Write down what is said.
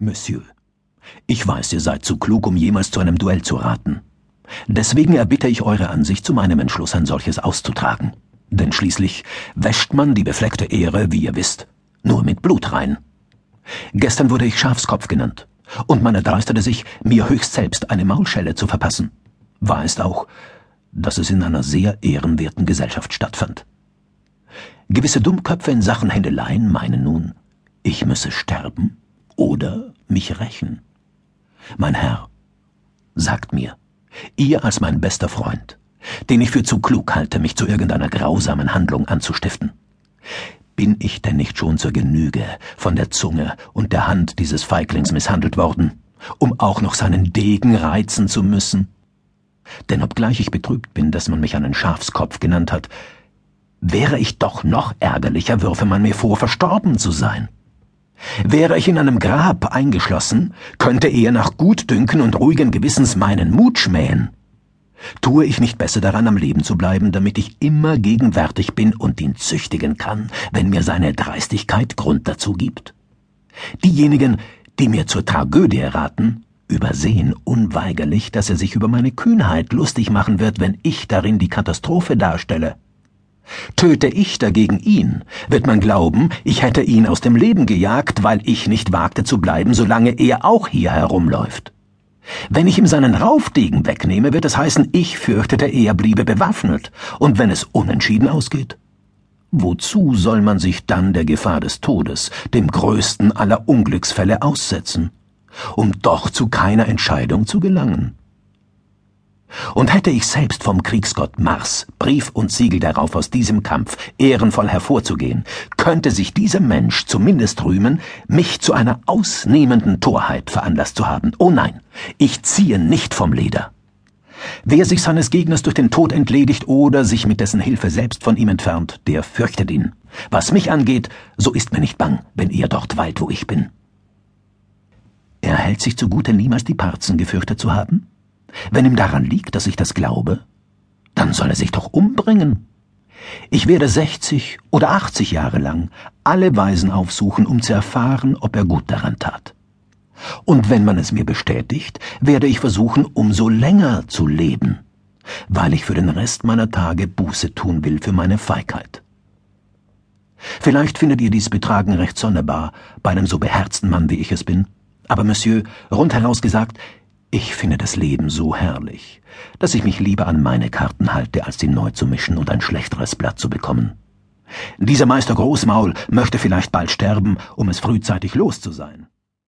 Monsieur, ich weiß, ihr seid zu klug, um jemals zu einem Duell zu raten. Deswegen erbitte ich eure Ansicht zu meinem Entschluss, ein solches auszutragen. Denn schließlich wäscht man die befleckte Ehre, wie ihr wisst, nur mit Blut rein. Gestern wurde ich Schafskopf genannt, und man erdreistete sich, mir höchst selbst eine Maulschelle zu verpassen. Wahr ist auch, dass es in einer sehr ehrenwerten Gesellschaft stattfand. Gewisse Dummköpfe in Sachen Händeleien meinen nun, ich müsse sterben oder mich rächen. Mein Herr, sagt mir, ihr als mein bester Freund, den ich für zu klug halte, mich zu irgendeiner grausamen Handlung anzustiften, bin ich denn nicht schon zur Genüge von der Zunge und der Hand dieses Feiglings misshandelt worden, um auch noch seinen Degen reizen zu müssen? Denn obgleich ich betrübt bin, dass man mich einen Schafskopf genannt hat, wäre ich doch noch ärgerlicher, würfe man mir vor, verstorben zu sein. Wäre ich in einem Grab eingeschlossen, könnte er nach Gutdünken und ruhigen Gewissens meinen Mut schmähen. Tue ich nicht besser daran, am Leben zu bleiben, damit ich immer gegenwärtig bin und ihn züchtigen kann, wenn mir seine Dreistigkeit Grund dazu gibt? Diejenigen, die mir zur Tragödie raten, übersehen unweigerlich, dass er sich über meine Kühnheit lustig machen wird, wenn ich darin die Katastrophe darstelle. Töte ich dagegen ihn, wird man glauben, ich hätte ihn aus dem Leben gejagt, weil ich nicht wagte zu bleiben, solange er auch hier herumläuft. Wenn ich ihm seinen Raufdegen wegnehme, wird es heißen, ich fürchtete, er bliebe bewaffnet, und wenn es unentschieden ausgeht? Wozu soll man sich dann der Gefahr des Todes, dem größten aller Unglücksfälle, aussetzen, um doch zu keiner Entscheidung zu gelangen? Und hätte ich selbst vom Kriegsgott Mars Brief und Siegel darauf, aus diesem Kampf ehrenvoll hervorzugehen, könnte sich dieser Mensch zumindest rühmen, mich zu einer ausnehmenden Torheit veranlasst zu haben. Oh nein, ich ziehe nicht vom Leder. Wer sich seines Gegners durch den Tod entledigt oder sich mit dessen Hilfe selbst von ihm entfernt, der fürchtet ihn. Was mich angeht, so ist mir nicht bang, wenn er dort weilt, wo ich bin. Er hält sich zugute, niemals die Parzen gefürchtet zu haben? Wenn ihm daran liegt, dass ich das glaube, dann soll er sich doch umbringen. Ich werde sechzig oder achtzig Jahre lang alle Weisen aufsuchen, um zu erfahren, ob er gut daran tat. Und wenn man es mir bestätigt, werde ich versuchen, umso länger zu leben, weil ich für den Rest meiner Tage Buße tun will für meine Feigheit. Vielleicht findet ihr dies Betragen recht sonderbar bei einem so beherzten Mann, wie ich es bin. Aber, Monsieur, rundheraus gesagt, ich finde das Leben so herrlich, dass ich mich lieber an meine Karten halte, als sie neu zu mischen und ein schlechteres Blatt zu bekommen. Dieser Meister Großmaul möchte vielleicht bald sterben, um es frühzeitig los zu sein.